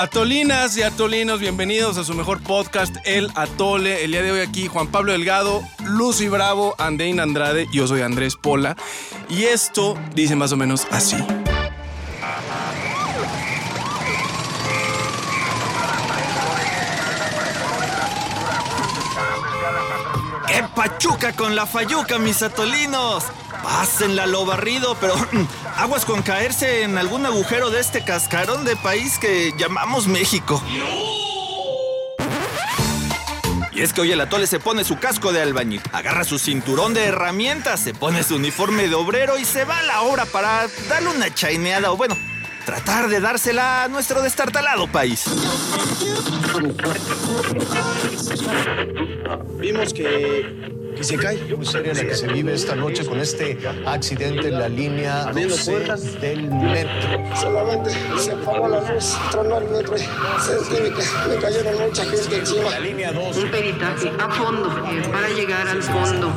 Atolinas y atolinos, bienvenidos a su mejor podcast, El Atole. El día de hoy aquí Juan Pablo Delgado, Lucy Bravo, Andein Andrade, yo soy Andrés Pola. Y esto dice más o menos así. Pachuca con la fayuca, mis atolinos! Pásenla lo barrido, pero aguas con caerse en algún agujero de este cascarón de país que llamamos México. Y es que hoy el atole se pone su casco de albañil, agarra su cinturón de herramientas, se pone su uniforme de obrero y se va a la obra para darle una chaineada o bueno, tratar de dársela a nuestro destartalado país. Vimos que, que se cae. Muy seria la que se vive esta noche con este accidente en la línea 12 del metro. Solamente se apagó la luz, tronó el metro y sentí que me cayeron mucha gente encima. La línea 12. un peritaje a fondo eh, para llegar al fondo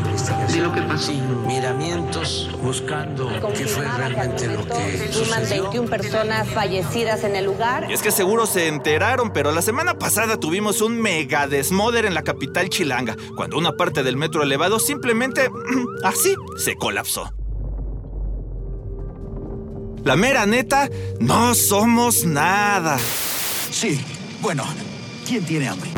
de lo que pasó. miramientos buscando qué fue realmente lo que sucedió. 21 personas fallecidas en el lugar. Y es que seguro se enteraron, pero la semana pasada tuvimos un mega desmoder en la capital chilanga, cuando una parte del metro elevado simplemente así se colapsó. La mera neta, no somos nada. Sí, bueno, ¿quién tiene hambre?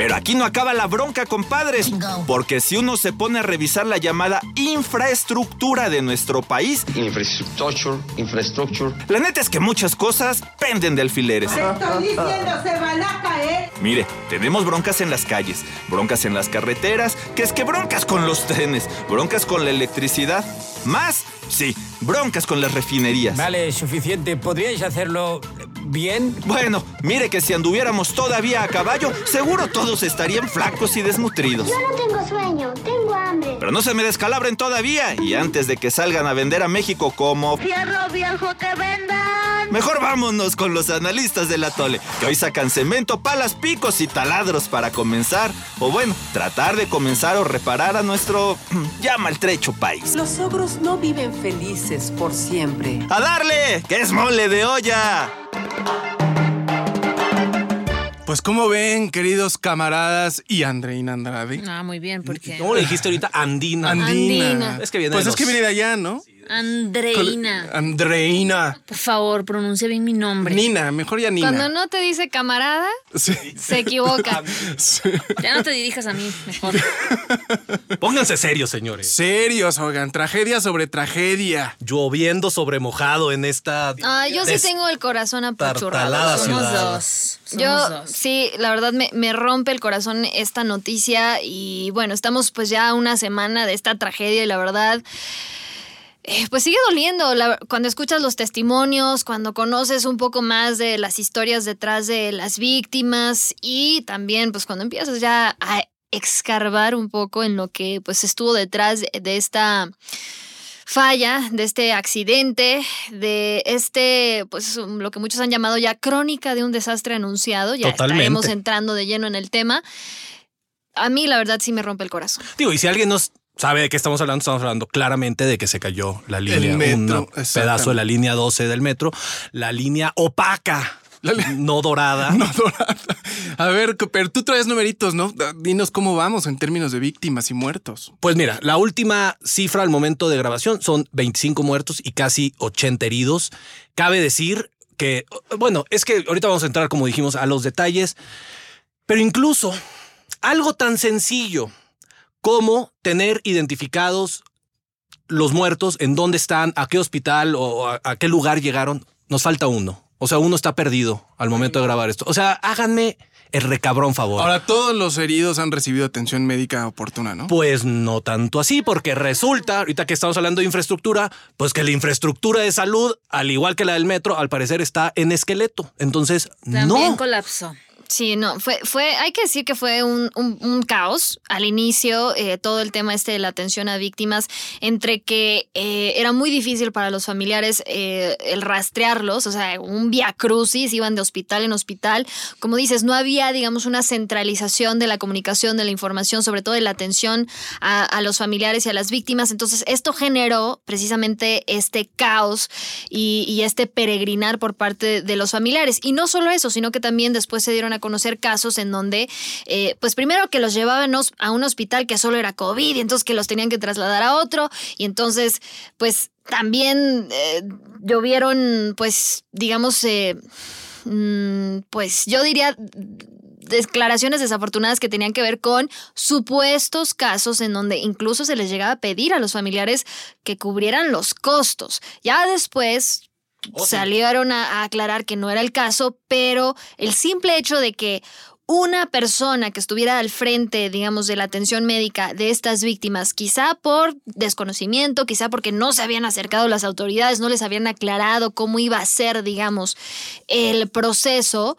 Pero aquí no acaba la bronca, compadres. Porque si uno se pone a revisar la llamada infraestructura de nuestro país, Infrastructure, infrastructure. la neta es que muchas cosas penden de alfileres. Estoy diciendo, se van a caer. Mire, tenemos broncas en las calles, broncas en las carreteras, que es que broncas con los trenes, broncas con la electricidad, más, sí, broncas con las refinerías. Vale, suficiente. ¿Podríais hacerlo bien? Bueno, mire que si anduviéramos todavía a caballo, seguro todos estarían flacos y desnutridos. no tengo sueño, tengo hambre. Pero no se me descalabren todavía y antes de que salgan a vender a México como... Fierro viejo que vendan. Mejor vámonos con los analistas del atole, que hoy sacan cemento, palas, picos y taladros para comenzar, o bueno, tratar de comenzar o reparar a nuestro ya maltrecho país. Los ogros no viven felices por siempre. ¡A darle! ¡Que es mole de olla! Pues como ven, queridos camaradas y Andreina Andrade. Ah, muy bien, porque ¿Cómo le dijiste ahorita? Andina. Andina. Andina. Es que viene Pues de es que los- viene de allá, ¿no? Andreina. Andreina. Por favor, pronuncia bien mi nombre. Nina, mejor ya Nina. Cuando no te dice camarada, Sí. se equivoca. Sí. Ya no te dirijas a mí, mejor. Pónganse serios, señores. Serios, oigan, tragedia sobre tragedia. Lloviendo sobre mojado en esta. Ah, yo sí tengo el corazón apachurrado. ciudad. Somos dos. Yo sí, la verdad me, me rompe el corazón esta noticia y bueno, estamos pues ya a una semana de esta tragedia y la verdad... eh, Pues sigue doliendo la- cuando escuchas los testimonios, cuando conoces un poco más de las historias detrás de las víctimas y también pues cuando empiezas ya a excarbar un poco en lo que pues estuvo detrás de, de esta falla, de este accidente, de este, pues lo que muchos han llamado ya crónica de un desastre anunciado. Ya Totalmente. estaremos entrando de lleno en el tema. A mí la verdad sí me rompe el corazón. Digo, y si alguien nos sabe de qué estamos hablando, estamos hablando claramente de que se cayó la línea, metro, un pedazo de la línea 12 del metro, la línea opaca, no dorada. No, Dorada. A ver, pero tú traes numeritos, ¿no? Dinos cómo vamos en términos de víctimas y muertos. Pues mira, la última cifra al momento de grabación son 25 muertos y casi 80 heridos. Cabe decir que, bueno, es que ahorita vamos a entrar, como dijimos, a los detalles, pero incluso algo tan sencillo como tener identificados los muertos, en dónde están, a qué hospital o a, a qué lugar llegaron, nos falta uno. O sea, uno está perdido al momento de grabar esto. O sea, háganme el recabrón favor. Ahora, todos los heridos han recibido atención médica oportuna, ¿no? Pues no tanto así, porque resulta, ahorita que estamos hablando de infraestructura, pues que la infraestructura de salud, al igual que la del metro, al parecer está en esqueleto. Entonces, También no. colapsó. Sí, no, fue, fue, hay que decir que fue un, un- caos al inicio, eh, todo el tema este de la atención a víctimas, entre que eh, era muy difícil para los familiares eh, el rastrearlos, o sea, un via crucis, iban de hospital en hospital. Como dices, no había, digamos, una centralización de la comunicación, de la información, sobre todo de la atención a, a los familiares y a las víctimas. Entonces, esto generó precisamente este caos y, y este peregrinar por parte de los familiares. Y no solo eso, sino que también después se dieron a conocer casos en donde, eh, pues primero que los llevaban a un hospital que solo era COVID y entonces que los tenían que trasladar a otro y entonces, pues también eh, llovieron, pues, digamos, eh, mm, pues yo diría declaraciones desafortunadas que tenían que ver con supuestos casos en donde incluso se les llegaba a pedir a los familiares que cubrieran los costos. Ya después salieron a, a aclarar que no era el caso, pero el simple hecho de que una persona que estuviera al frente, digamos, de la atención médica de estas víctimas, quizá por desconocimiento, quizá porque no se habían acercado las autoridades, no les habían aclarado cómo iba a ser, digamos, el proceso,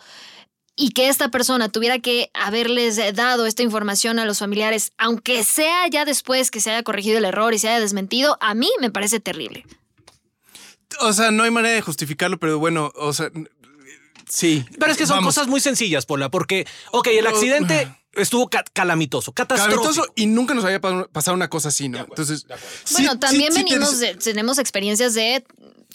y que esta persona tuviera que haberles dado esta información a los familiares, aunque sea ya después que se haya corregido el error y se haya desmentido, a mí me parece terrible. O sea, no hay manera de justificarlo, pero bueno, o sea, sí. Pero es que son Vamos. cosas muy sencillas, Pola, porque, ok, el accidente estuvo ca- calamitoso, catastrófico. Calamitoso y nunca nos había pa- pasado una cosa así, ¿no? Entonces, sí- Bueno, sí- también sí te venimos de, tenemos experiencias de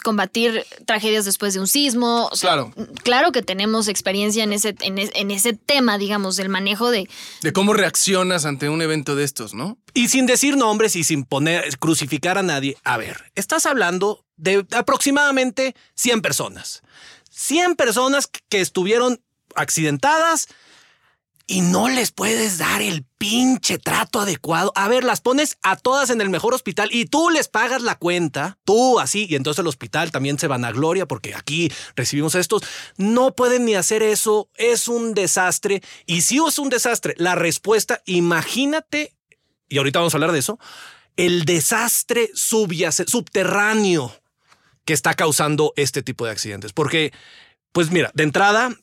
combatir tragedias después de un sismo. o sea, Claro. Claro que tenemos experiencia en ese, en, es- en ese tema, digamos, del manejo de. de cómo reaccionas ante un evento de estos, ¿no? Y sin decir nombres y sin poner, crucificar a nadie. A ver, estás hablando de aproximadamente 100 personas. 100 personas que estuvieron accidentadas y no les puedes dar el pinche trato adecuado. A ver, las pones a todas en el mejor hospital y tú les pagas la cuenta, tú así, y entonces el hospital también se van a gloria porque aquí recibimos estos. No pueden ni hacer eso, es un desastre. Y si es un desastre, la respuesta, imagínate, y ahorita vamos a hablar de eso, el desastre subterráneo que está causando este tipo de accidentes. Porque, pues mira, de entrada,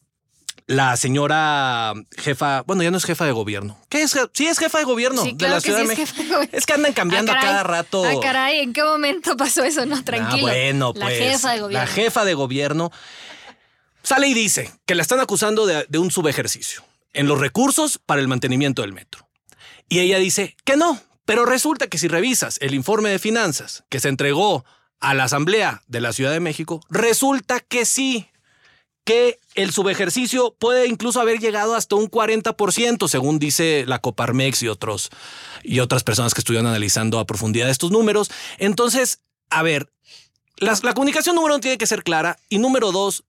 la señora jefa, bueno, ya no es jefa de gobierno. ¿Qué es? Sí, es jefa de gobierno Sí, de la Ciudad sí de es México. de. Es que andan cambiando Ah, a caray. cada rato. Ah, caray, ¿en qué momento pasó eso? No, tranquilo. Ah, bueno, La pues. jefa de gobierno. La jefa de gobierno sale y dice que la están acusando de, de un subejercicio en los recursos para el mantenimiento del metro. Y ella dice que no, pero resulta que si revisas el informe de finanzas que se entregó a la Asamblea de la Ciudad de México, resulta que sí, que el subejercicio puede incluso haber llegado hasta un 40%, según dice la Coparmex y otros y otras personas que estuvieron analizando a profundidad estos números. Entonces, a ver, la comunicación número uno tiene que ser clara y número dos,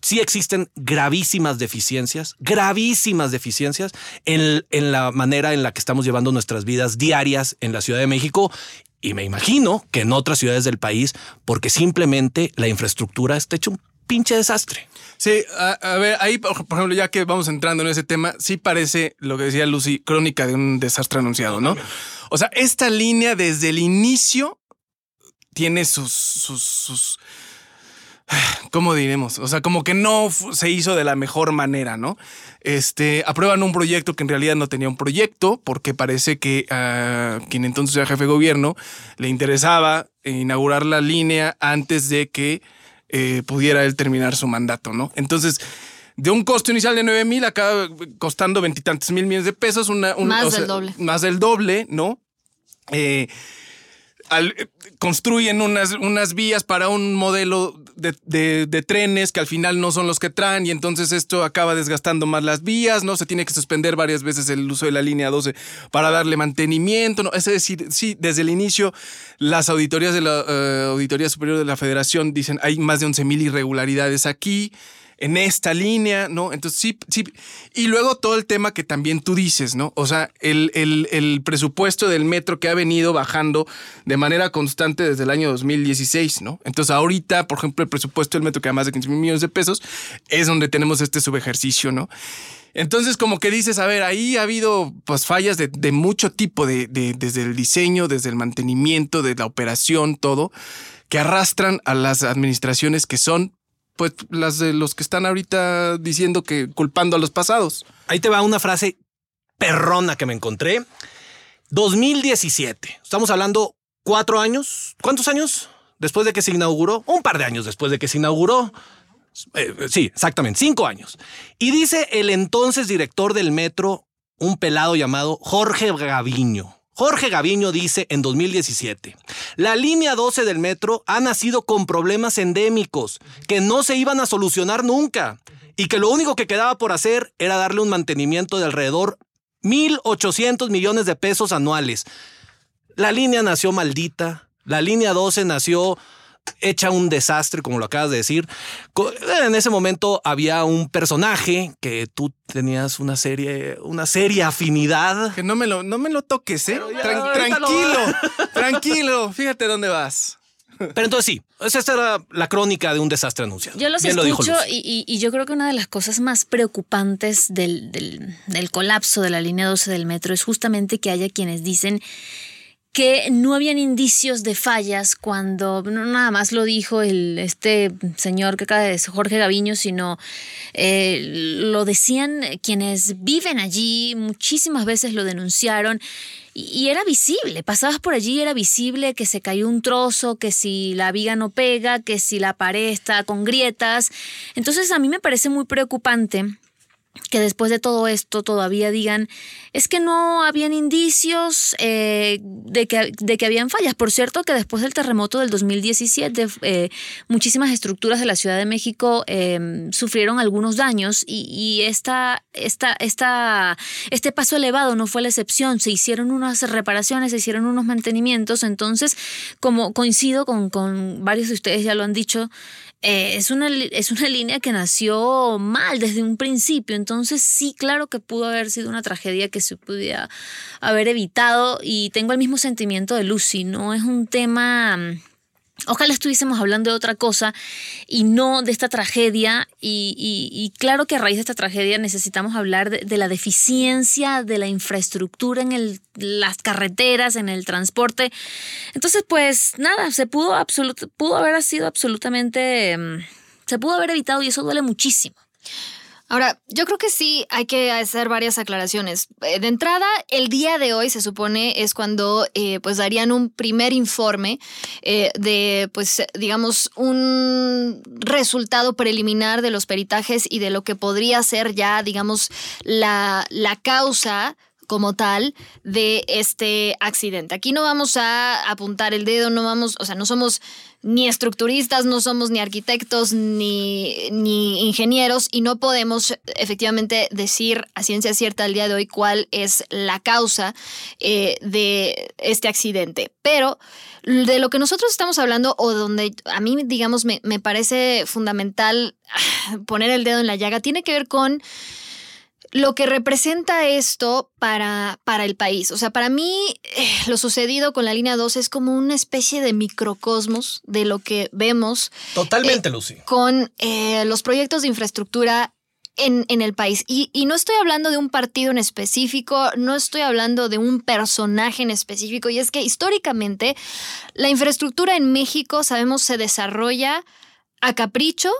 sí existen gravísimas deficiencias, gravísimas deficiencias en, en la manera en la que estamos llevando nuestras vidas diarias en la Ciudad de México y me imagino que en otras ciudades del país, porque simplemente la infraestructura está hecho un pinche desastre. Sí, a, a ver, ahí, por ejemplo, ya que vamos entrando en ese tema, sí parece lo que decía Lucy, crónica de un desastre anunciado, ¿no? O sea, esta línea desde el inicio tiene sus, sus, sus ¿cómo diremos? O sea, como que no se hizo de la mejor manera, ¿no? Este, aprueban un proyecto que en realidad no tenía un proyecto, porque parece que a quien entonces era jefe de gobierno le interesaba inaugurar la línea antes de que eh, pudiera él terminar su mandato, ¿no? Entonces, de un costo inicial de 9 mil, acaba costando veintitantos mil millones de pesos, una, un- Más o del sea, doble. Más del doble, ¿no? Eh, eh, construyen unas, unas vías para un modelo de, de- de trenes que al final no son los que traen y entonces esto acaba desgastando más las vías, ¿no? Se tiene que suspender varias veces el uso de la línea 12 para darle mantenimiento, ¿no? Es decir, sí, desde el inicio las auditorías de la eh, Auditoría Superior de la Federación dicen hay más de 11 mil irregularidades aquí en esta línea, ¿no? Entonces sí, sí. Y luego todo el tema que también tú dices, ¿no? O sea, el, el- presupuesto del metro que ha venido bajando de manera constante desde el año 2016, ¿no? Entonces ahorita, por ejemplo, el presupuesto del metro que da más de 15 mil millones de pesos es donde tenemos este subejercicio, ¿no? Entonces, como que dices, a ver, ahí ha habido pues fallas de, de mucho tipo, de- desde el diseño, desde el mantenimiento, de la operación, todo, que arrastran a las administraciones que son pues las de los que están ahorita diciendo que culpando a los pasados. Ahí te va una frase perrona que me encontré. 2017. Estamos hablando cuatro años. ¿Cuántos años? Después de que se inauguró. Un par de años después de que se inauguró. Eh, sí, exactamente, cinco años. Y dice el entonces director del metro, un pelado llamado Jorge Gaviño. Jorge Gaviño dice en 2017, la línea 12 del metro ha nacido con problemas endémicos que no se iban a solucionar nunca y que lo único que quedaba por hacer era darle un mantenimiento de alrededor 1.800 millones de pesos anuales. La línea nació maldita, la línea 12 nació hecha un desastre, como lo acabas de decir. En ese momento había un personaje que tú tenías una serie, una serie afinidad. Que no me lo, no me lo toques, ¿eh? tranquilo, tranquilo. Fíjate dónde vas. Pero entonces sí, esa era la crónica de un desastre anunciado. Yo los escucho y, yo creo que una de las cosas más preocupantes del, del colapso de la línea 12 del metro es justamente que haya quienes dicen que no habían indicios de fallas cuando no nada más lo dijo el este señor que acaba de Jorge Gaviño, sino eh, lo decían quienes viven allí, muchísimas veces lo denunciaron y, era visible, pasabas por allí era visible que se cayó un trozo, que si la viga no pega, que si la pared está con grietas. Entonces a mí me parece muy preocupante que después de todo esto todavía digan, es que no habían indicios eh, de, que, de que habían fallas. Por cierto, que después del terremoto del 2017, eh, muchísimas estructuras de la Ciudad de México em, sufrieron algunos daños y, esta, esta, esta, este paso elevado no fue la excepción. Se hicieron unas reparaciones, se hicieron unos mantenimientos. Entonces, como coincido con, con varios de ustedes, ya lo han dicho, eh, es, una, es una línea que nació mal desde un principio, entonces sí, claro que pudo haber sido una tragedia que se pudiera haber evitado y tengo el mismo sentimiento de Lucy, no es un tema mm, Ojalá estuviésemos hablando de otra cosa y no de esta tragedia. Y, claro que a raíz de esta tragedia necesitamos hablar de, la deficiencia de la infraestructura en las carreteras, en el transporte. Entonces, pues nada, se pudo, pudo haber sido absolutamente... Mm, se pudo haber evitado y eso duele muchísimo. Ahora, yo creo que sí hay que hacer varias aclaraciones. Eh, de entrada, el día de hoy se supone es cuando eh, pues darían un primer informe eh, de, pues digamos, un resultado preliminar de los peritajes y de lo que podría ser ya, digamos, la, la causa como tal de este accidente. Aquí no vamos a apuntar el dedo, no vamos, o sea, no somos ni estructuristas, no somos ni arquitectos ni, ni ingenieros y no podemos efectivamente decir a ciencia cierta al día de hoy cuál es la causa eh, de este accidente. Pero de lo que nosotros estamos hablando o donde a mí, digamos, me, me parece fundamental poner el dedo en la llaga, tiene que ver con lo que representa esto para, para el país. O sea, para mí eh, lo sucedido con la línea 2 es como una especie de microcosmos de lo que vemos. Totalmente, eh, Lucy. Con eh, los proyectos de infraestructura en, en, el país. Y, y, no estoy hablando de un partido en específico, no estoy hablando de un personaje en específico. Y es que históricamente la infraestructura en México, sabemos, se desarrolla a capricho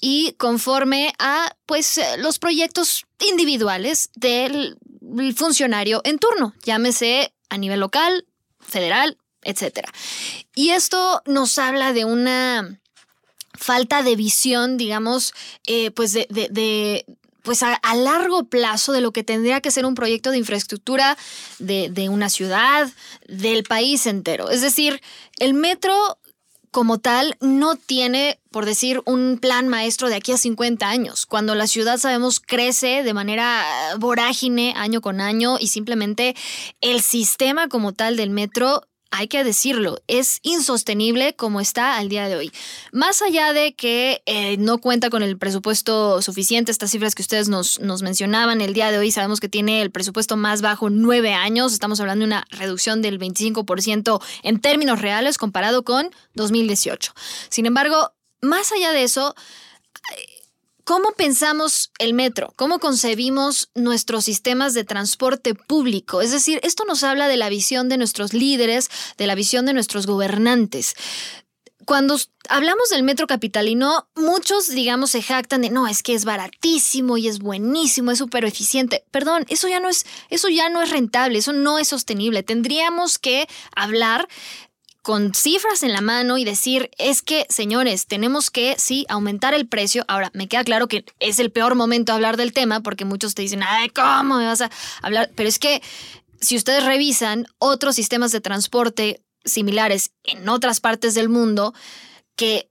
y conforme a pues eh, los proyectos individuales del funcionario en turno, llámese a nivel local, federal, etc. Y esto nos habla de una falta de visión, digamos, eh, pues de, pues a, largo plazo de lo que tendría que ser un proyecto de infraestructura de, de, una ciudad, del país entero. Es decir, el metro como tal no tiene, por decir, un plan maestro de aquí a 50 años, cuando la ciudad sabemos crece de manera vorágine año con año y simplemente el sistema como tal del metro hay que decirlo, es insostenible como está al día de hoy. Más allá de que eh, no cuenta con el presupuesto suficiente, estas cifras que ustedes nos, mencionaban, el día de hoy sabemos que tiene el presupuesto más bajo nueve años, estamos hablando de una reducción del 25% en términos reales comparado con 2018. Sin embargo, más allá de eso, ¿Cómo pensamos el metro? ¿Cómo concebimos nuestros sistemas de transporte público? Es decir, esto nos habla de la visión de nuestros líderes, de la visión de nuestros gobernantes. cuando hablamos del metro capitalino, muchos, digamos, se jactan de no, es que es baratísimo y es buenísimo, es súper eficiente. Perdón, eso ya no es, eso ya no es rentable, eso no es sostenible. Tendríamos que hablar con cifras en la mano y decir, es que, señores, tenemos que, sí, aumentar el precio. Ahora, me queda claro que es el peor momento hablar del tema porque muchos te dicen, ay, ¿cómo me vas a hablar? Pero es que si ustedes revisan otros sistemas de transporte similares en otras partes del mundo que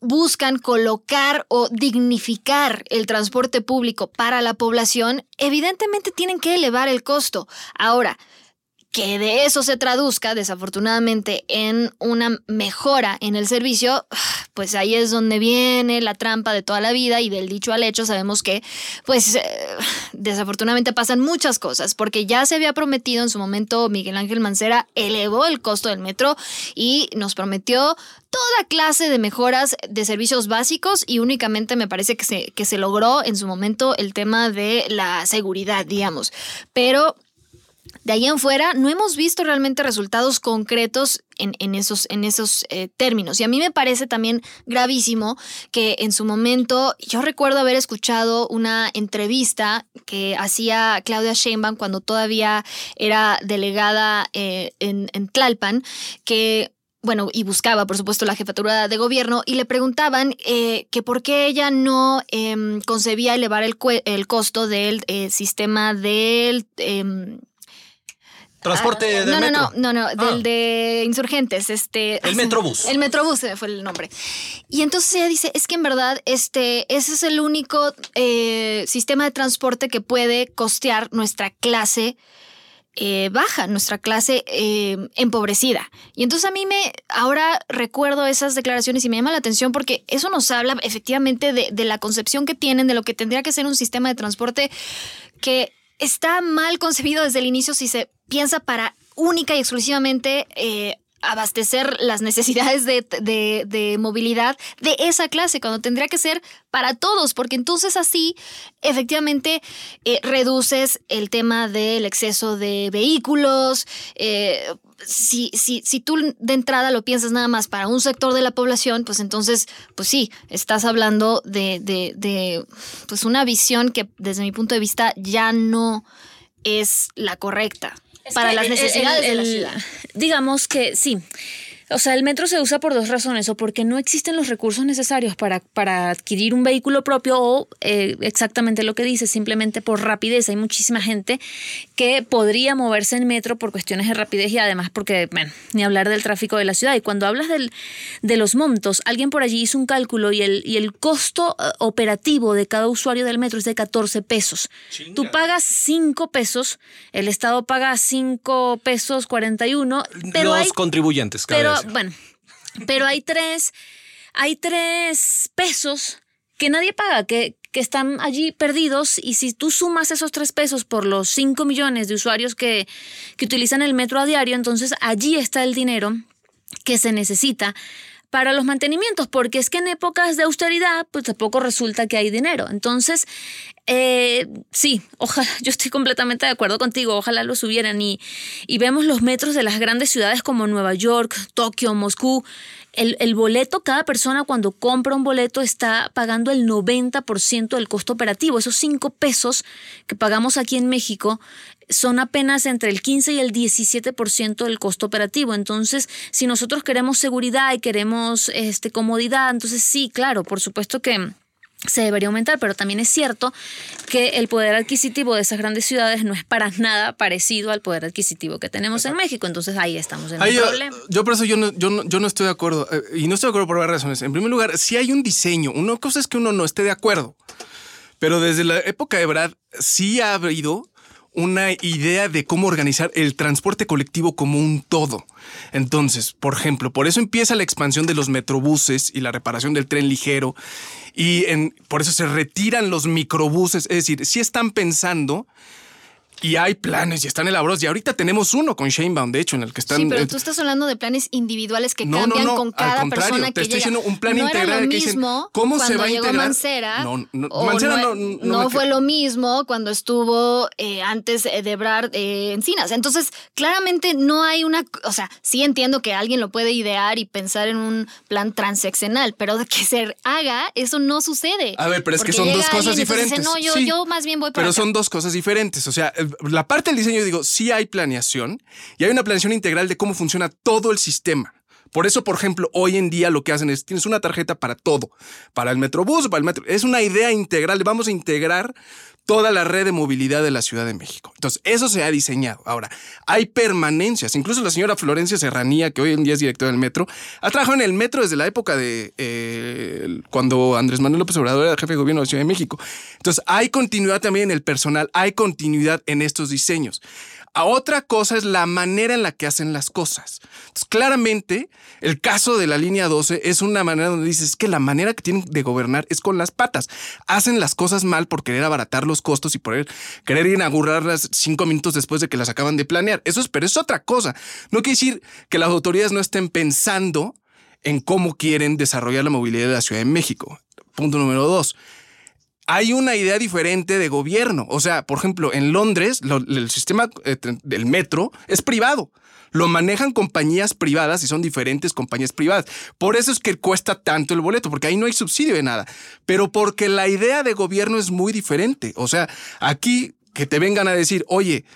buscan colocar o dignificar el transporte público para la población, evidentemente tienen que elevar el costo. Ahora, que de eso se traduzca, desafortunadamente, en una mejora en el servicio, pues ahí es donde viene la trampa de toda la vida y del dicho al hecho sabemos que, pues, eh, desafortunadamente pasan muchas cosas, porque ya se había prometido en su momento Miguel Ángel Mancera elevó el costo del metro y nos prometió toda clase de mejoras de servicios básicos y únicamente me parece que se, que se logró en su momento el tema de la seguridad, digamos. Pero de ahí en fuera, no hemos visto realmente resultados concretos en, esos, en esos eh, términos. Y a mí me parece también gravísimo que en su momento, yo recuerdo haber escuchado una entrevista que hacía Claudia Sheinbaum cuando todavía era delegada eh, en, Tlalpan, que bueno, y buscaba, por supuesto, la jefatura de gobierno, y le preguntaban eh, que por qué ella no em, concebía elevar el, el costo del sistema del em, Transporte ah, de no, metro. No, no, no, no, del ah. de insurgentes, este. El Metrobús. El Metrobús fue el nombre. Y entonces ella dice, es que en verdad, este, ese es el único eh, sistema de transporte que puede costear nuestra clase eh, baja, nuestra clase eh, empobrecida. Y entonces a mí me, ahora recuerdo esas declaraciones y me llama la atención porque eso nos habla efectivamente de, de la concepción que tienen de lo que tendría que ser un sistema de transporte que está mal concebido desde el inicio si se piensa para única y exclusivamente eh, abastecer las necesidades de, movilidad de esa clase, cuando tendría que ser para todos, porque entonces así efectivamente eh, reduces el tema del exceso de vehículos. Eh, si, si, si tú de entrada lo piensas nada más para un sector de la población, pues entonces, pues sí, estás hablando de, de pues una visión que desde mi punto de vista ya no es la correcta para las necesidades de la ciudad. Digamos que sí. O sea, el metro se usa por dos razones, o porque no existen los recursos necesarios para, para adquirir un vehículo propio, o eh, exactamente lo que dice, simplemente por rapidez. Hay muchísima gente que podría moverse en metro por cuestiones de rapidez y además porque, bueno, ni hablar del tráfico de la ciudad. Y cuando hablas del, de los montos, alguien por allí hizo un cálculo y el, y el costo eh, operativo de cada usuario del metro es de 14 pesos. Tú pagas 5 pesos, el Estado paga 5 pesos 41, pero los contribuyentes, pero, bueno, pero hay tres, hay tres pesos que nadie paga, que, que están allí perdidos y si tú sumas esos tres pesos por los cinco millones de usuarios que, que utilizan el metro a diario, entonces allí está el dinero que se necesita para los mantenimientos, porque es que en épocas de austeridad, pues tampoco resulta que hay dinero. Entonces, eh, sí, ojalá, yo estoy completamente de acuerdo contigo, ojalá lo subieran y, y vemos los metros de las grandes ciudades como Nueva York, Tokio, Moscú. El, el, boleto, cada persona cuando compra un boleto está pagando el 90% del costo operativo. Esos 5 pesos que pagamos aquí en México son apenas entre el 15 y el 17% del costo operativo. Entonces, si nosotros queremos seguridad y queremos este, comodidad, entonces sí, claro, por supuesto que se debería aumentar, pero también es cierto que el poder adquisitivo de esas grandes ciudades no es para nada parecido al poder adquisitivo que tenemos en México, entonces ahí estamos en el problema. Yo por eso yo no, yo no, yo no estoy de acuerdo, eh, y no estoy de acuerdo por varias razones. En primer lugar, si hay un diseño, una cosa es que uno no esté de acuerdo, pero desde la época de Brad sí ha habido una idea de cómo organizar el transporte colectivo como un todo. Entonces, por ejemplo, por eso empieza la expansión de los metrobuses y la reparación del tren ligero y por eso se retiran los microbuses. Es decir, si están pensando y hay planes y están elaborados. Y ahorita tenemos uno con Shanebaum, de hecho, en el que están. Sí, pero eh, tú estás hablando de planes individuales que No, no, cambian no, con al cada contrario, persona te que estoy llega. diciendo un plan no integral era lo que dicen, mismo ¿cómo se va a llegó integrar? Mancera. No, no, Mancera no, no- no no fue lo mismo cuando estuvo eh, antes eh, de Ebrard eh, Encinas. Entonces, claramente no hay una, o sea, sí entiendo que alguien lo puede idear y pensar en un plan transeccional, pero de que se haga, eso no sucede. A ver, pero es que son dos cosas diferentes. dice, no, yo, Sí, yo más bien voy para Pero acá". son dos cosas diferentes. O sea, eh, la parte del diseño, digo, sí hay planeación y hay una planeación integral de cómo funciona todo el sistema. Por eso, por ejemplo, hoy en día lo que hacen es, tienes una tarjeta para todo, para el Metrobús, para el metro. Es una idea integral, vamos a integrar toda la red de movilidad de la Ciudad de México. Entonces, eso se ha diseñado. Ahora, hay permanencias. Incluso la señora Florencia Serranía, que hoy en día es directora del metro, ha trabajado en el metro desde la época de eh, cuando Andrés Manuel López Obrador era jefe de gobierno de la Ciudad de México. Entonces, hay continuidad también en el personal, hay continuidad en estos diseños. A otra cosa es la manera en la que hacen las cosas. Claramente, el caso de la línea 12 es una manera donde dices que la manera que tienen de gobernar es con las patas. Hacen las cosas mal por querer abaratar los costos y por querer inaugurarlas cinco minutos después de que las acaban de planear. Eso es, pero es otra cosa. No quiere decir que las autoridades no estén pensando en cómo quieren desarrollar la movilidad de la Ciudad de México. Punto número dos hay una idea diferente de gobierno. O sea, por ejemplo, en Londres, lo- el sistema eh, del metro es privado. Lo manejan compañías privadas y son diferentes compañías privadas. Por eso es que cuesta tanto el boleto, porque ahí no hay subsidio de nada. Pero porque la idea de gobierno es muy diferente. O sea, aquí que te vengan a decir, oye,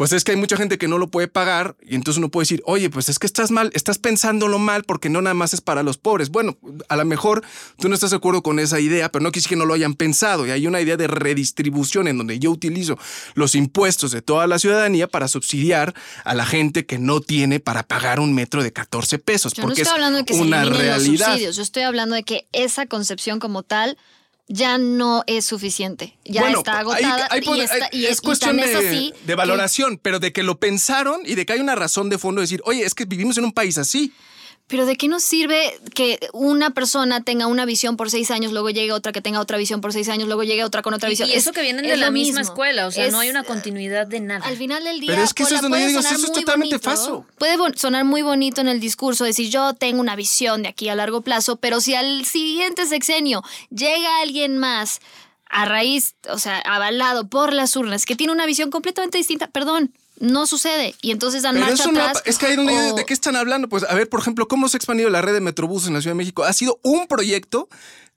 pues es que hay mucha gente que no lo puede pagar y entonces uno puede decir, oye, pues es que estás mal, estás pensándolo mal porque no nada más es para los pobres. Bueno, a lo mejor tú no estás de acuerdo con esa idea, pero no quise que no lo hayan pensado y hay una idea de redistribución en donde yo utilizo los impuestos de toda la ciudadanía para subsidiar a la gente que no tiene para pagar un metro de 14 pesos. Yo no porque estoy es hablando de que se los realidad. subsidios, yo estoy hablando de que esa concepción como tal ya no es suficiente. Ya Bueno, está agotada y, está- es cuestión tan de, es así de valoración, pero de que lo pensaron y de que hay una razón de fondo de decir, oye, es que vivimos en un país así. Pero ¿de qué nos sirve que una persona tenga una visión por seis años, luego llegue otra que tenga otra visión por seis años, luego llegue otra con otra visión? y eso Es- que vienen es de la misma mismo. escuela, o sea, Es- no hay una continuidad de nada. Al final del día, Pero es que eso es Paula, donde yo puede digo, sonar eso es muy totalmente bonito, falso. Puede sonar muy bonito en el discurso, decir yo tengo una visión de aquí a largo plazo, pero si al siguiente sexenio llega alguien más a raíz, o sea, avalado por las urnas, que tiene una visión completamente distinta, perdón, no sucede. Y entonces dan Pero marcha eso no, atrás. es que ahí donde o- ¿de qué están hablando? Pues a ver, por ejemplo, cómo se ha expandido la red de Metrobús en la Ciudad de México. Ha sido un proyecto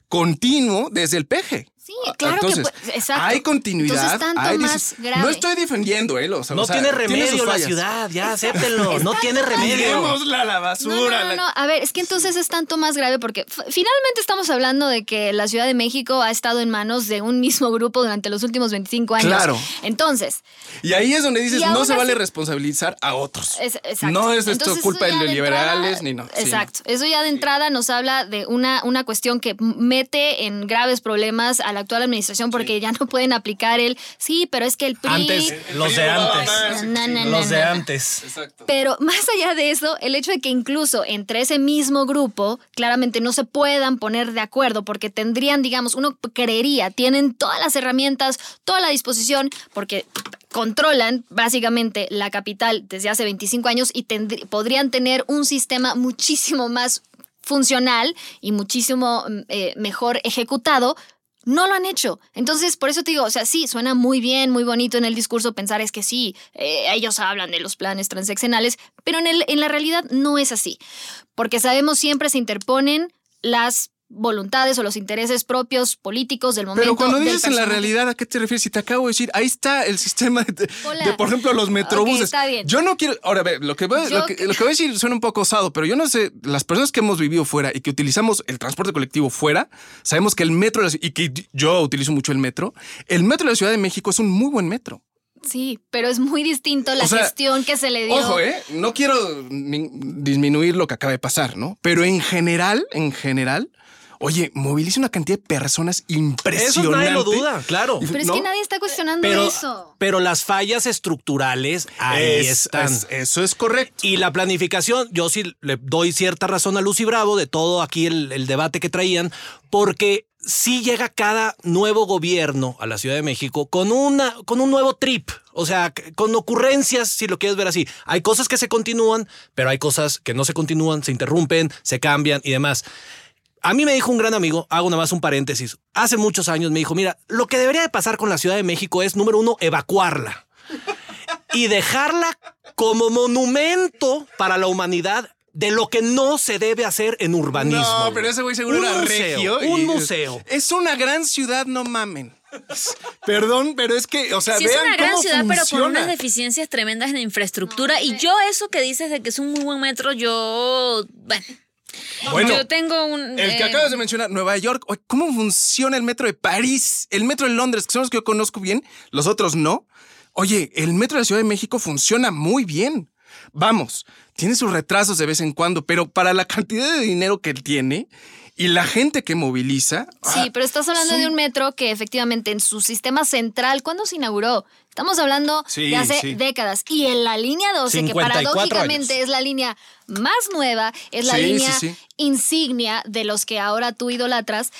continuo desde el peje. Sí, claro Entonces, que puede- exacto. hay continuidad. Entonces, tanto hay más grave. No estoy defendiendo, ¿eh? O sea, No o sea, tiene remedio la fallas. ciudad, ya acéptenlo. No tiene remedio. Tirémosla a la No, basura. no, no, la- no. A ver, es que entonces es tanto más grave porque finalmente estamos hablando de que la Ciudad de México ha estado en manos de un mismo grupo durante los últimos 25 años. Claro. Entonces, Y ahí es donde dices, no se vale así- responsabilizar a otros. es, exacto. No es esto Entonces, culpa eso de ya los liberales ni no. Sí, Exacto. Eso ya de entrada nos habla de una, una cuestión que mete en graves problemas a la actual administración porque ya no pueden aplicar el sí, pero es que el PRI. Antes, los de antes. No, no, no, Los de antes. Pero más allá de eso, el hecho de que incluso entre ese mismo grupo claramente no se puedan poner de acuerdo porque tendrían, digamos, uno creería, tienen todas las herramientas, toda la disposición, porque controlan básicamente la capital desde hace 25 años y podrían tener un sistema muchísimo más funcional y muchísimo mm, eh, mejor ejecutado, no lo han hecho. Entonces, por eso te digo, o sea, sí, suena muy bien, muy bonito en el discurso pensar es que sí, eh, ellos hablan de los planes transaccionales, pero en, el, en la realidad no es así. Porque sabemos siempre se interponen las voluntades o los intereses propios políticos del momento. Pero cuando dices en la realidad, ¿a qué te refieres? Si te acabo de decir, ahí está el sistema de, por ejemplo, los metrobuses. Está bien. Yo no quiero. Ahora, a ver, lo que, voy, lo, que, que- lo que voy a decir suena un poco osado, pero yo no sé. Las personas que hemos vivido fuera y que utilizamos el transporte colectivo fuera, sabemos que el metro, y que yo utilizo mucho el metro, el metro de la Ciudad de México es un muy buen metro. Sí, pero es muy distinto la O sea, gestión que se le dio. Ojo, ¿eh? No quiero disminuir lo que acaba de pasar, ¿no? Pero en general, en general, oye, moviliza una cantidad de personas impresionante. Eso nadie lo duda, claro. Pero es ¿no? que nadie está cuestionando Pero, eso. pero las fallas estructurales ahí Es- están. es- eso es correcto. Y la planificación, yo sí le doy cierta razón a Lucy Bravo de todo aquí el, el debate que traían, porque sí llega cada nuevo gobierno a la Ciudad de México con, una, con un nuevo trip. O sea, con ocurrencias, si lo quieres ver así. Hay cosas que se continúan, pero hay cosas que no se continúan, se interrumpen, se cambian y demás. A mí me dijo un gran amigo, hago nada más un paréntesis, hace muchos años me dijo, mira, lo que debería de pasar con la Ciudad de México es, número uno, evacuarla y dejarla como monumento para la humanidad de lo que no se debe hacer en urbanismo. No, pero ese güey seguro Un era museo, regio. Un museo. Es una gran ciudad, no mamen. Perdón, pero es que, o sea, Sí, es una gran cómo ciudad, pero con unas deficiencias tremendas en infraestructura. y yo, eso que dices de que es un muy buen metro, yo. Bueno. Bueno, yo tengo un. El que eh, acabas de mencionar, Nueva York, ¿cómo funciona el metro de París? El metro de Londres, que son los que yo conozco bien, los otros no. Oye, el metro de la Ciudad de México funciona muy bien. Vamos, tiene sus retrasos de vez en cuando, pero para la cantidad de dinero que él tiene y la gente que moviliza. Sí, pero estás hablando de un metro que efectivamente en su sistema central, ¿cuándo se inauguró? Estamos hablando Sí, de hace sí. décadas. Y en la línea 12, que 54 paradójicamente años. es la línea más nueva, es la Sí, línea insignia de los que ahora tú idolatras.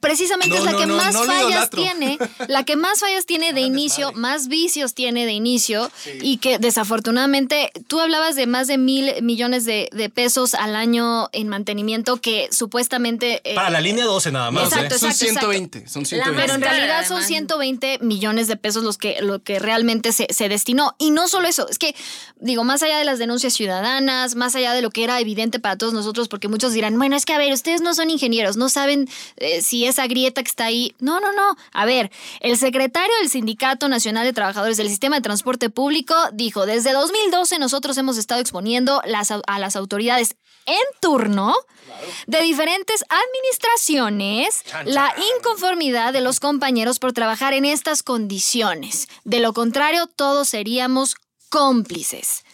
Precisamente No, es la no, que no, más fallas tiene, la que más fallas tiene de inicio, más vicios tiene de inicio y que desafortunadamente tú hablabas de más de mil millones de, de pesos al año en mantenimiento que supuestamente... eh, Para la línea 12 nada más. Exacto, ¿eh? son exacto, 120, son La 120. pero en realidad son además. 120 millones de pesos los que, lo que realmente se, se destinó. Y no solo eso, es que, digo, más allá de las denuncias ciudadanas, más allá de lo que era evidente para todos nosotros, porque muchos dirán, bueno, es que a ver, ustedes no son ingenieros, no saben eh, si esa grieta que está ahí. No, no, no. A ver, el secretario del Sindicato Nacional de Trabajadores del Sistema de Transporte Público dijo, desde 2012 nosotros hemos estado exponiendo las, a las autoridades en turno de diferentes administraciones la inconformidad de los compañeros por trabajar en estas condiciones. De lo contrario, todos seríamos cómplices.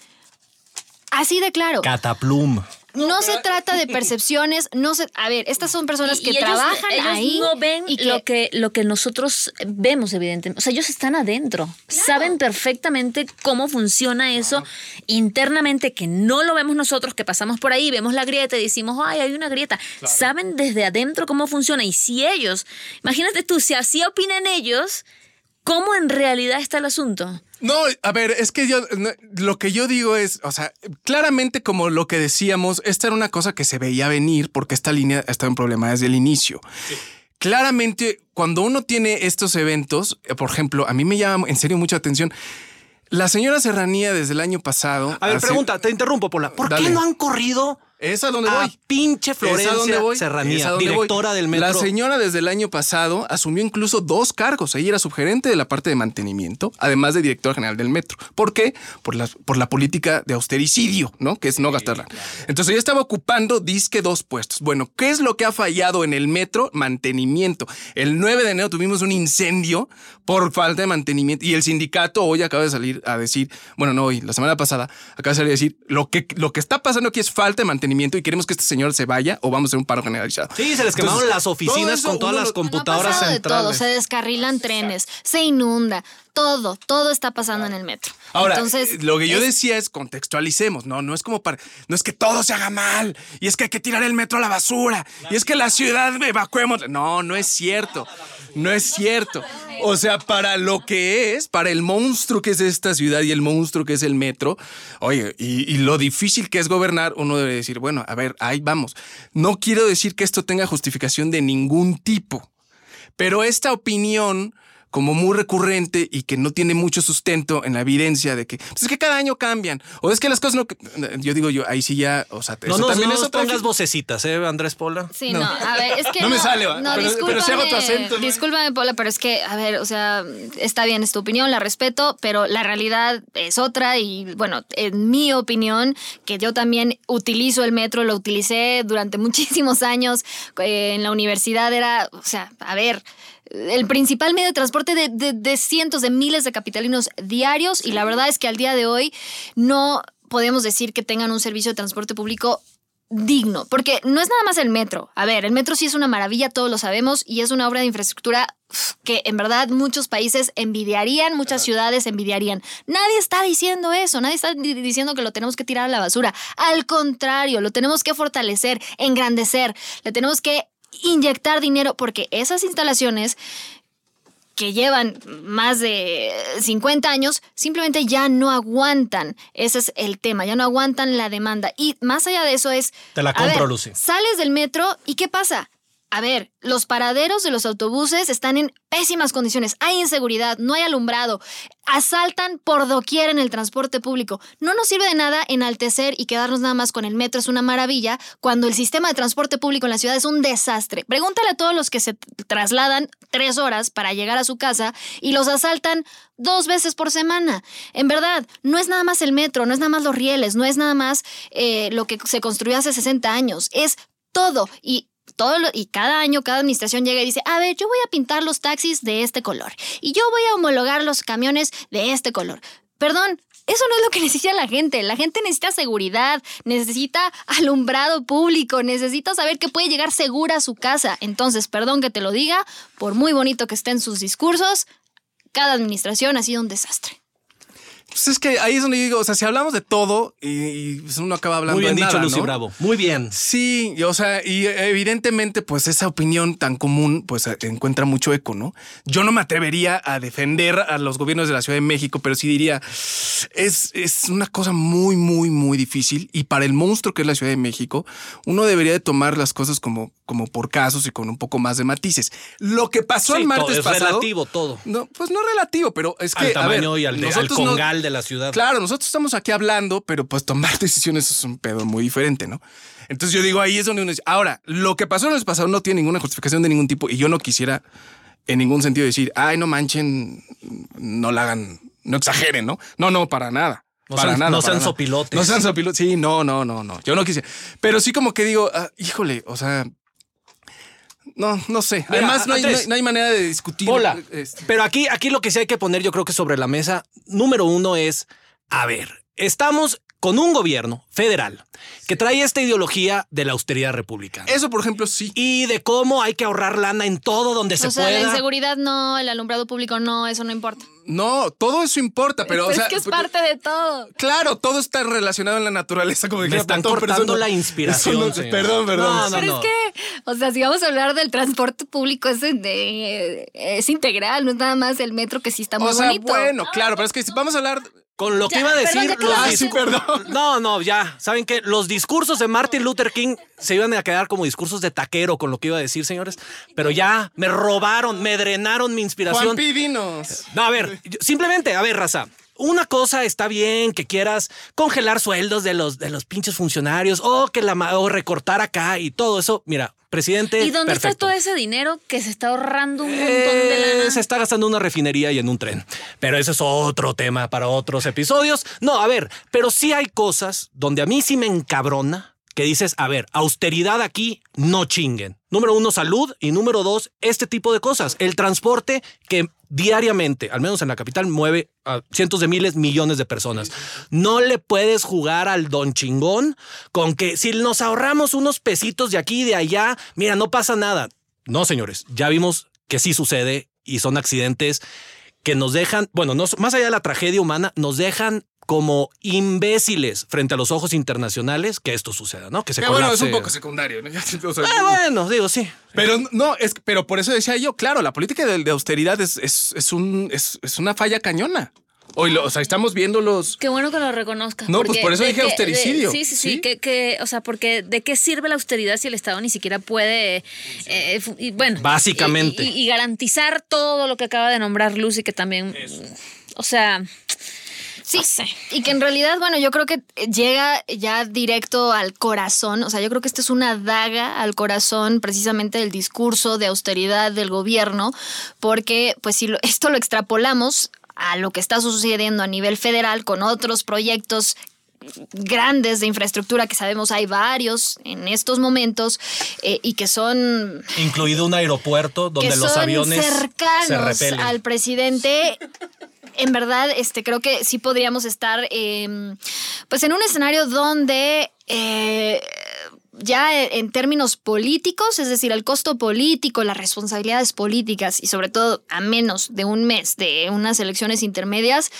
Así de claro. Cataplum. No se trata de percepciones, no se... A ver, estas son personas que y ellos- trabajan ellos ahí. no ven y que- lo que lo que nosotros vemos evidentemente. O sea ellos están adentro. Saben perfectamente cómo funciona eso. Internamente que no lo vemos nosotros que pasamos por ahí vemos la grieta y decimos ay hay una grieta saben desde adentro cómo funciona. Y si ellos imagínate tú si así opinan ellos cómo en realidad está el asunto No, a ver, es que yo, no, lo que yo digo es, o sea, claramente como lo que decíamos, esta era una cosa que se veía venir porque esta línea estaba en problema desde el inicio. Claramente, cuando uno tiene estos eventos, eh, por ejemplo, a mí me llama en serio mucha atención. La señora Serranía desde el año pasado. A ver, hace- pregunta, te interrumpo, Pola. ¿Por Dale. qué no han corrido Es a donde a voy. pinche Es donde Florencia voy. Serranía, Es a donde voy. directora del metro? La señora desde el año pasado asumió incluso dos cargos. Ella era subgerente de la parte de mantenimiento, además de directora general del metro. ¿Por qué? Por la, por la política de austericidio, ¿no? Que es no gastarla. Entonces ella estaba ocupando disque dos puestos. Bueno, ¿qué es lo que ha fallado en el metro? Mantenimiento. El 9 de enero tuvimos un incendio por falta de mantenimiento y el sindicato hoy acaba de salir a decir, bueno, no hoy, la semana pasada, acaba de salir a decir, lo que, lo que está pasando aquí es falta de mantenimiento y queremos que este señor se vaya o vamos a hacer un paro generalizado. Sí, se les quemaron Entonces, las oficinas con todas uno las computadoras ha pasado de todo, centrales. se descarrilan trenes, se inunda, todo, todo está pasando en el metro. Ahora, Entonces, eh, lo que yo es- decía es contextualicemos, no, no es como para, no es que todo se haga mal, y es que hay que tirar el metro a la basura, y es que la ciudad evacuemos. No, no es cierto, no es cierto. O sea, para lo que es, para el monstruo que es esta ciudad y el monstruo que es el metro, oye, y, y lo difícil que es gobernar, uno debe decir, bueno, a ver, ahí vamos. No quiero decir que esto tenga justificación de ningún tipo. Pero esta opinión, como muy recurrente y que no tiene mucho sustento en la evidencia de que pues es que cada año cambian, o es que las cosas no. Yo digo yo, ahí sí ya, o sea, No eso nos, también no es nos otra pongas vocecitas, ¿eh, Andrés Pola? Sí, no. a ver, es que No me sale, ¿va? No, Pero- pero si hago tu acento, ¿no? Discúlpame, Paula, pero es que, a ver, o sea, está bien, es tu opinión, la respeto, pero la realidad es otra y, bueno, en mi opinión, que yo también utilizo el metro, lo utilicé durante muchísimos años eh, en la universidad, era, o sea, a ver, el principal medio de transporte de, de- de cientos de miles de capitalinos diarios y la verdad es que al día de hoy no podemos decir que tengan un servicio de transporte público digno, porque no es nada más el metro. A ver, el metro sí es una maravilla, todos lo sabemos, y es una obra de infraestructura que en verdad muchos países envidiarían, muchas ciudades envidiarían. Nadie está diciendo eso, nadie está diciendo que lo tenemos que tirar a la basura. Al contrario, lo tenemos que fortalecer, engrandecer, le tenemos que inyectar dinero, porque esas instalaciones que llevan más de 50 años, simplemente ya no aguantan. Ese es el tema, ya no aguantan la demanda. Y más allá de eso es... Te la compro, Lucy. Sales del metro y ¿qué pasa? A ver, los paraderos de los autobuses están en pésimas condiciones. Hay inseguridad, no hay alumbrado. Asaltan por doquier en el transporte público. No nos sirve de nada enaltecer y quedarnos nada más con el metro. Es una maravilla cuando el sistema de transporte público en la ciudad es un desastre. Pregúntale a todos los que se trasladan tres horas para llegar a su casa y los asaltan dos veces por semana. En verdad, no es nada más el metro, no es nada más los rieles, no es nada más eh, lo que se construyó hace 60 años. Es todo. Y todo y cada año cada administración llega y dice, a ver, yo voy a pintar los taxis de este color y yo voy a homologar los camiones de este color. Perdón, eso no es lo que necesita la gente. La gente necesita seguridad, necesita alumbrado público, necesita saber que puede llegar segura a su casa. Entonces, perdón que te lo diga, por muy bonito que estén sus discursos, cada administración ha sido un desastre. Pues es que ahí es donde yo digo, o sea, si hablamos de todo y, pues uno acaba hablando Muy bien de dicho, nada, Lucy ¿no? Bravo. Muy bien. Sí, y, o sea, y evidentemente, pues esa opinión tan común, pues encuentra mucho eco, ¿no? Yo no me atrevería a defender a los gobiernos de la Ciudad de México, pero sí diría, es, es una cosa muy, muy, muy difícil. Y para el monstruo que es la Ciudad de México, uno debería de tomar las cosas como, como por casos y con un poco más de matices. Lo que pasó Sí, el martes todo, es pasado. relativo todo. No, pues no relativo, pero es que. al tamaño a ver, y al, de- al no- de la ciudad. Claro, nosotros estamos aquí hablando, pero pues tomar decisiones es un pedo muy diferente, ¿no? Entonces yo digo, ahí es donde uno dice, ahora, lo que pasó en el pasado no tiene ninguna justificación de ningún tipo y yo no quisiera en ningún sentido decir, ay, no manchen, no la hagan, no exageren, ¿no? No, no, para nada. No para sean- nada. no sean sopilotes. No sean sopilotes. Sí, no, no, no, no. Yo no quise. Pero sí como que digo, ah, híjole, o sea... No, no sé. Mira, Además, no hay, no hay- no hay manera de discutir. Hola. este, Pero aquí, aquí lo que sí hay que poner, yo creo que sobre la mesa, número uno es, a ver, estamos con un gobierno federal que trae esta ideología de la austeridad republicana. Eso, por ejemplo, sí. Y de cómo hay que ahorrar lana en todo donde se o sea, pueda. la inseguridad no, el alumbrado público no, eso no importa. No, todo eso importa, pero... o es sea, que es parte de todo. Claro, todo está relacionado en la naturaleza, como Me dijera están Platón, pero eso cortando no- la inspiración, no- perdón, perdón. No, no, Pero no. es que, o sea, si vamos a hablar del transporte público, es, de- es integral, no es nada más el metro que sí está muy o sea, bonito. bueno, claro, pero es que si vamos a hablar... Con lo que iba a perdón, decir, ya que los lo Ah, sí, perdón. No, no, ya. ¿Saben qué? Los discursos de Martin Luther King se iban a quedar como discursos de taquero con lo que iba a decir, señores. Pero ya me robaron, me drenaron mi inspiración. Juan Pi, dinos. No, a ver, simplemente, a ver, raza. Una cosa está bien que quieras congelar sueldos de los, de los pinches funcionarios o que la o recortar acá y todo eso. Mira, presidente. ¿Y dónde está todo ese dinero que se está ahorrando un montón Eh, de lana? se está gastando en una refinería y en un tren. Pero ese es otro tema para otros episodios. No, a ver, pero sí hay cosas donde a mí sí me encabrona que dices, a ver, austeridad aquí, no chinguen. Número uno, salud. Y número dos, este tipo de cosas. El transporte que diariamente, al menos en la capital, mueve a cientos de miles, millones de personas. No le puedes jugar al don chingón con que si nos ahorramos unos pesitos de aquí y de allá, mira, no pasa nada. No, señores, ya vimos que sí sucede y son accidentes que nos dejan, bueno, no, más allá de la tragedia humana, nos dejan como imbéciles frente a los ojos internacionales que esto suceda, ¿no? Que se Que bueno, es un poco secundario. ¿no? O sea, Ah, bueno, digo, sí. Pero no, es, pero por eso decía yo, claro, la política de, de austeridad es, es, es un, es, es una falla cañona. Hoy, lo- o sea, estamos viendo los... Qué bueno que lo reconozcas. No, pues por eso dije que- austericidio. de- sí, sí, sí, ¿Sí? Que, que, o sea, porque ¿de qué sirve la austeridad si el Estado ni siquiera puede, eh, y, bueno, Básicamente. y, y- y garantizar todo lo que acaba de nombrar Lucy, que también, o sea, Sí, y que en realidad, bueno, yo creo que llega ya directo al corazón, o sea, yo creo que esta es una daga al corazón precisamente del discurso de austeridad del gobierno, porque pues si esto lo extrapolamos a lo que está sucediendo a nivel federal con otros proyectos grandes de infraestructura que sabemos hay varios en estos momentos eh, y que son Incluido un aeropuerto donde que los son aviones se repelen. al presidente. En verdad, este, creo que sí podríamos estar eh, pues en un escenario donde eh, ya en términos políticos, es decir, el costo político, las responsabilidades políticas y sobre todo a menos de un mes de unas elecciones intermedias,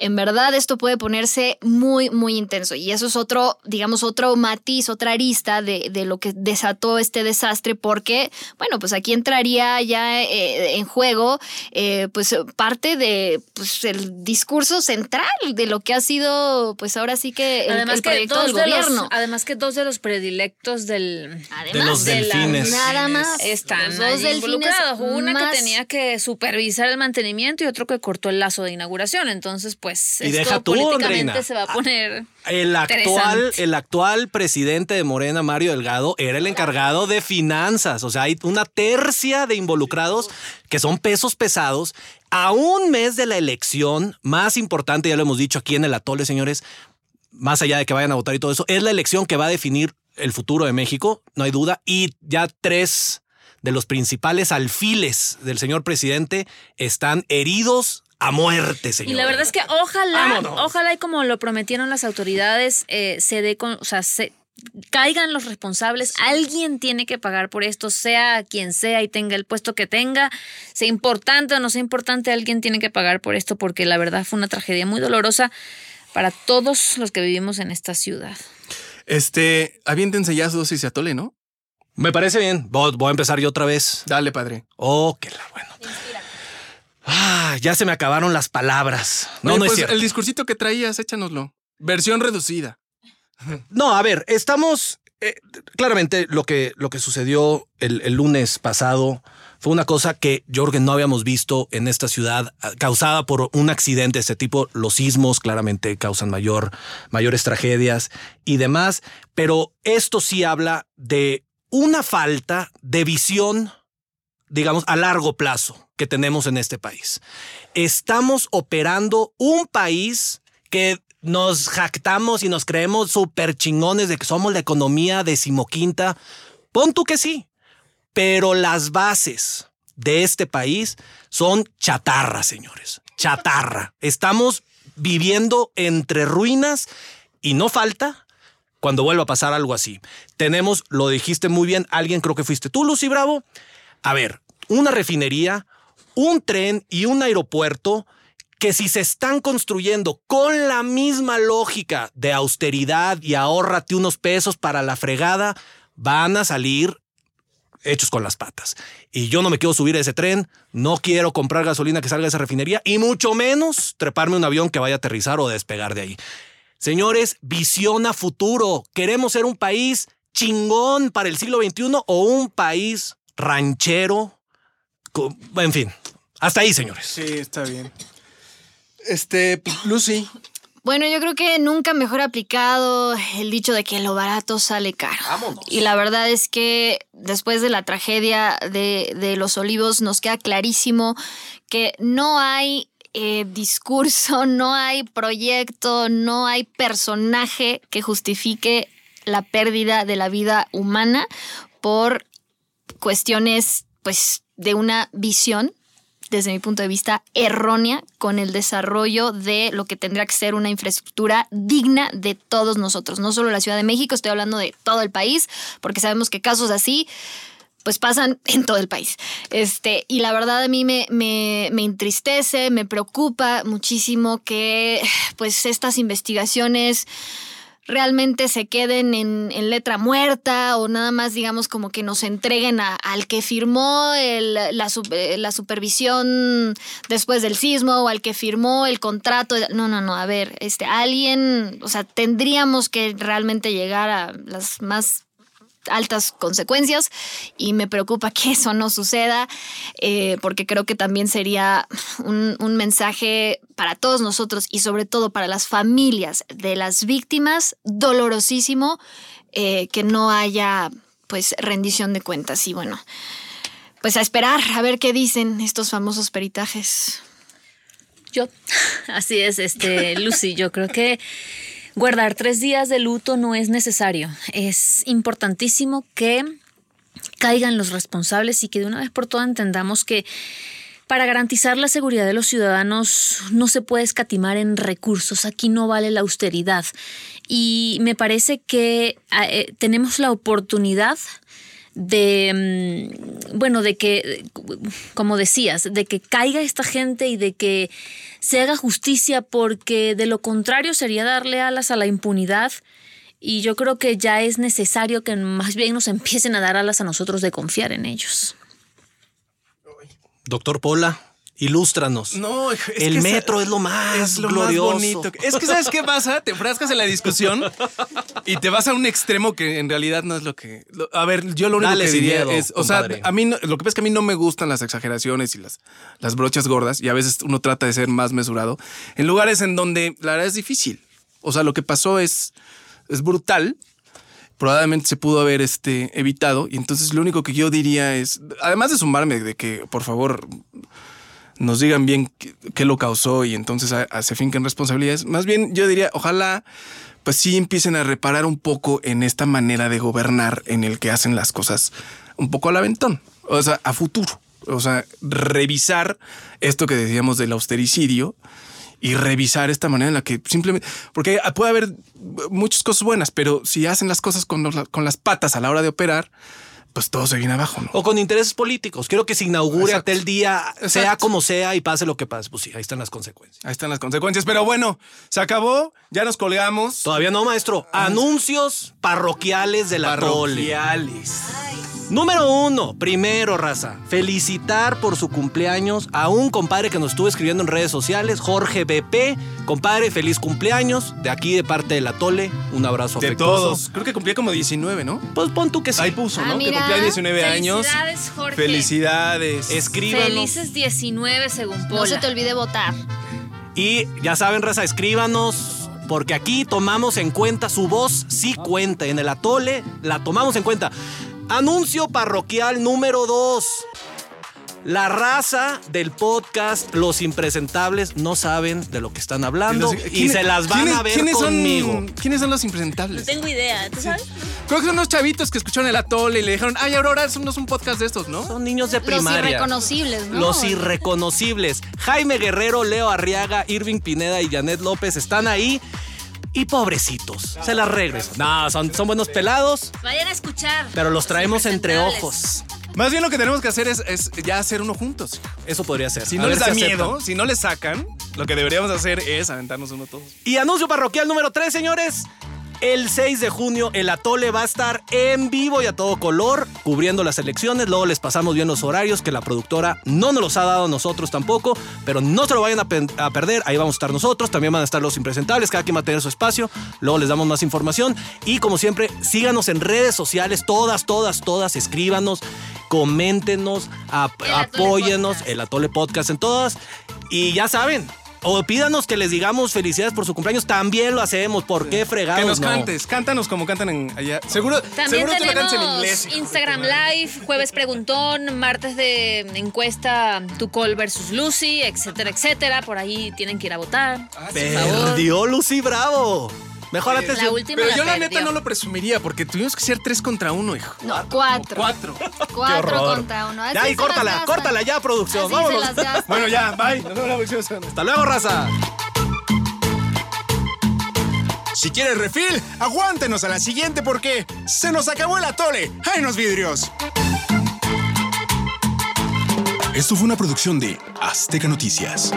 en verdad esto puede ponerse muy, muy intenso. Y eso es otro, digamos, otro matiz, otra arista de, lo que desató este desastre, porque, bueno, pues aquí entraría ya eh, en juego, eh, pues parte de, pues, el discurso central de lo que ha sido, pues ahora sí que el, además proyecto del gobierno. además que dos de los predilectos del... de los delfines. nada más. Están dos involucrados. Una que tenía que supervisar el mantenimiento y otro que cortó el lazo de inauguración. Entonces, pues pues y deja tú, políticamente se va a ah, poner el actual el actual presidente de Morena Mario Delgado era el encargado de finanzas, o sea, hay una tercia de involucrados que son pesos pesados a un mes de la elección más importante, ya lo hemos dicho aquí en el atole, señores, más allá de que vayan a votar y todo eso, es la elección que va a definir el futuro de México, no hay duda, y ya tres de los principales alfiles del señor presidente están heridos a muerte, señor. Y la verdad es que ojalá, ojalá y como lo prometieron las autoridades, eh, se dé con, o sea, se, caigan los responsables, alguien tiene que pagar por esto, sea quien sea y tenga el puesto que tenga, sea importante o no sea importante, alguien tiene que pagar por esto porque la verdad fue una tragedia muy dolorosa para todos los que vivimos en esta ciudad. Este, aviéntense ya su se atole, ¿no? Me parece bien. Voy, a empezar yo otra vez. Dale, padre. Oh, qué la bueno. Ah, ya se me acabaron las palabras. No, no es pues, El discursito que traías, échanoslo. Versión reducida. No, a ver, estamos. Eh, claramente lo que, lo que sucedió el, lunes pasado fue una cosa que Jorgen no habíamos visto en esta ciudad, ah, causada por un accidente de este tipo. Los sismos claramente causan mayor, mayores tragedias y demás, pero esto sí habla de una falta de visión, digamos, a largo plazo que tenemos en este país. Estamos operando un país que nos jactamos y nos creemos súper chingones de que somos la economía decimoquinta. Pon tú que sí, pero las bases de este país son chatarra, señores. Chatarra. Estamos viviendo entre ruinas y no falta cuando vuelva a pasar algo así. Tenemos, lo dijiste muy bien, alguien creo que fuiste tú, Lucy Bravo. A ver, una refinería, un tren y un aeropuerto que si se están construyendo con la misma lógica de austeridad y ahórrate unos pesos para la fregada, van a salir hechos con las patas. Y yo no me quiero subir a ese tren, no quiero comprar gasolina que salga de esa refinería y mucho menos treparme un avión que vaya a aterrizar o despegar de ahí. Señores, visión a futuro. ¿Queremos ser un país chingón para el siglo XXI o un país ranchero? En fin, hasta ahí, señores. Sí, está bien. Este, pues, Lucy. Bueno, yo creo que nunca mejor aplicado el dicho de que lo barato sale caro. Y la verdad es que después de la tragedia de, los olivos nos queda clarísimo que no hay eh, discurso, no hay proyecto, no hay personaje que justifique la pérdida de la vida humana por cuestiones, pues, de una visión desde mi punto de vista, errónea con el desarrollo de lo que tendría que ser una infraestructura digna de todos nosotros. No solo la Ciudad de México, estoy hablando de todo el país, porque sabemos que casos así pues pasan en todo el país. Este, y la verdad a mí me, me, me, entristece, me preocupa muchísimo que pues estas investigaciones realmente se queden en, letra muerta o nada más, digamos, como que nos entreguen al que firmó la, la, supervisión después del sismo o al que firmó el contrato. No, no, no, a ver, este, alguien, o sea, tendríamos que realmente llegar a las más altas consecuencias y me preocupa que eso no suceda eh, porque creo que también sería un, mensaje para todos nosotros y sobre todo para las familias de las víctimas dolorosísimo eh, que no haya pues rendición de cuentas y bueno pues a esperar a ver qué dicen estos famosos peritajes. Yo así es este Lucy yo creo que Guardar tres días de luto no es necesario. Es importantísimo que caigan los responsables y que de una vez por todas entendamos que para garantizar la seguridad de los ciudadanos no se puede escatimar en recursos. Aquí no vale la austeridad. Y me parece que eh, tenemos la oportunidad de, mm, bueno, de que, como decías, de que caiga esta gente y de que se haga justicia, porque de lo contrario sería darle alas a la impunidad. Y yo creo que ya es necesario que más bien nos empiecen a dar alas a nosotros de confiar en ellos. Doctor Pola, ilústranos. No, es el que metro es lo más es lo glorioso. más bonito. Es que ¿sabes qué pasa? Te frascas en la discusión y te vas a un extremo que en realidad no es lo que... lo- a ver, yo lo único Dale que diría miedo, es... O sea, a mí no- lo que pasa es que a mí no me gustan las exageraciones y las, las brochas gordas y a veces uno trata de ser más mesurado en lugares en donde la verdad es difícil. O sea, lo que pasó es, es brutal. Probablemente se pudo haber este, evitado y entonces lo único que yo diría es, además de sumarme de que por favor nos digan bien qué, lo causó y entonces a- a- se finquen responsabilidades. Más bien yo diría, ojalá pues sí empiecen a reparar un poco en esta manera de gobernar en el que hacen las cosas un poco al aventón, o sea, a futuro. O sea, revisar esto que decíamos del austericidio y revisar esta manera en la que simplemente, porque puede haber muchas cosas buenas, pero si hacen las cosas con, con las patas a la hora de operar, pues todo se viene abajo, ¿no? O con intereses políticos. Quiero que se inaugure Exacto. aquel día, sea como sea y pase lo que pase. Pues sí, ahí están las consecuencias. Ahí están las consecuencias. Pero bueno, se acabó, ya nos colgamos. Todavía no, maestro. Anuncios parroquiales de la Tole. Parroquiales. Número uno, primero, raza. Felicitar por su cumpleaños a un compadre que nos estuvo escribiendo en redes sociales, Jorge BP. Compadre, feliz cumpleaños. De aquí, de parte de la Tole, un abrazo De afectuoso. todos. Creo que cumplía como 19, ¿no? Pues pon tú que sí. Ahí puso, Ah, ¿no? que cumplía 19 años. Felicidades, Jorge. Felicidades. Escríbanos. Felices 19 según Pola. No se te olvide votar. Y ya saben, raza, escríbanos. Porque aquí tomamos en cuenta su voz, sí cuenta. En el atole la tomamos en cuenta. Anuncio parroquial número 2. La raza del podcast Los Impresentables no saben de lo que están hablando y ¿Quiénes- se las van a ver quiénes son- conmigo. ¿Quiénes son los No impresentables? tengo idea, ¿tú sabes? Creo que son unos chavitos que escucharon el atole y le dijeron, ay, Aurora, eso no es un podcast de estos, ¿no? Son niños de Los primaria. irreconocibles, ¿no? Los irreconocibles. Jaime Guerrero, Leo Arriaga, Irving Pineda y Janet López están ahí. Y pobrecitos, se las regreso. No, son, son buenos pelados, Vayan a escuchar. pero los traemos entre ojos. Más bien lo que tenemos que hacer es, es ya hacer uno juntos. Eso podría ser. Si A no les da si miedo, aceptan. si no les sacan, lo que deberíamos hacer es aventarnos uno todos. Y anuncio parroquial número 3, señores. El 6 de junio el Atole va a estar en vivo y a todo color, cubriendo las elecciones. Luego les pasamos bien los horarios que la productora no nos los ha dado a nosotros tampoco, pero no se lo vayan a, pe- a perder. Ahí vamos a estar nosotros, también van a estar los impresentables, cada quien va a tener su espacio. Luego les damos más información. Y como siempre, síganos en redes sociales, todas, todas, todas. Escríbanos, coméntenos, ap- El Atole apóyennos, Podcast. el Atole Podcast en todas. Y ya saben. O pídanos que les digamos felicidades por su cumpleaños. También lo hacemos. ¿Por qué fregados? Que nos no? cantes, cántanos como cantan en allá. Seguro, También seguro tú lo en tenemos inglés. Instagram. Live, jueves preguntón, martes de encuesta Tu Call versus Lucy, etcétera, etcétera. Por ahí tienen que ir a votar. Ah, favor. Perdió Lucy Bravo. Mejor La atención. última Pero la yo la perdió. neta no lo presumiría porque tuvimos que ser tres contra uno, hijo. No, cuatro. Cuatro. Cuatro horror. contra uno. Así Ya, y córtala, córtala ya, producción. Así Vámonos. se las gastan. Bueno, ya, bye. Nos vemos la próxima semana. Hasta luego, raza. Si quieres refil, aguántenos a la siguiente porque se nos acabó el atole. ¡Ay, los vidrios! Esto fue una producción de Azteca Noticias.